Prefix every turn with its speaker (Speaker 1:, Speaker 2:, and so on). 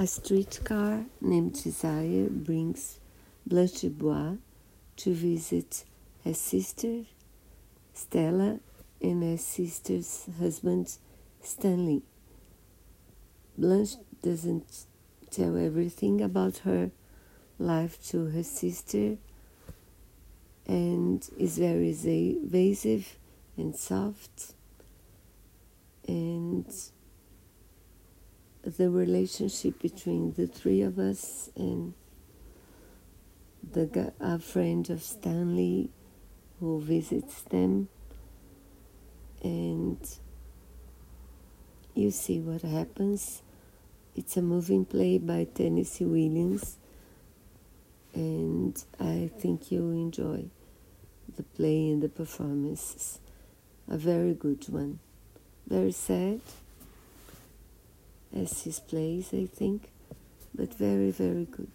Speaker 1: A streetcar named Desire brings Blanche Bois to visit her sister Stella and her sister's husband Stanley. Blanche doesn't tell everything about her life to her sister and is very evasive and soft and the relationship between the three of us and the friend of Stanley who visits them and you see what happens. It's a moving play by Tennessee Williams and I think you'll enjoy the play and the performances. A very good one. Very sad as his plays, I think, but very, very good.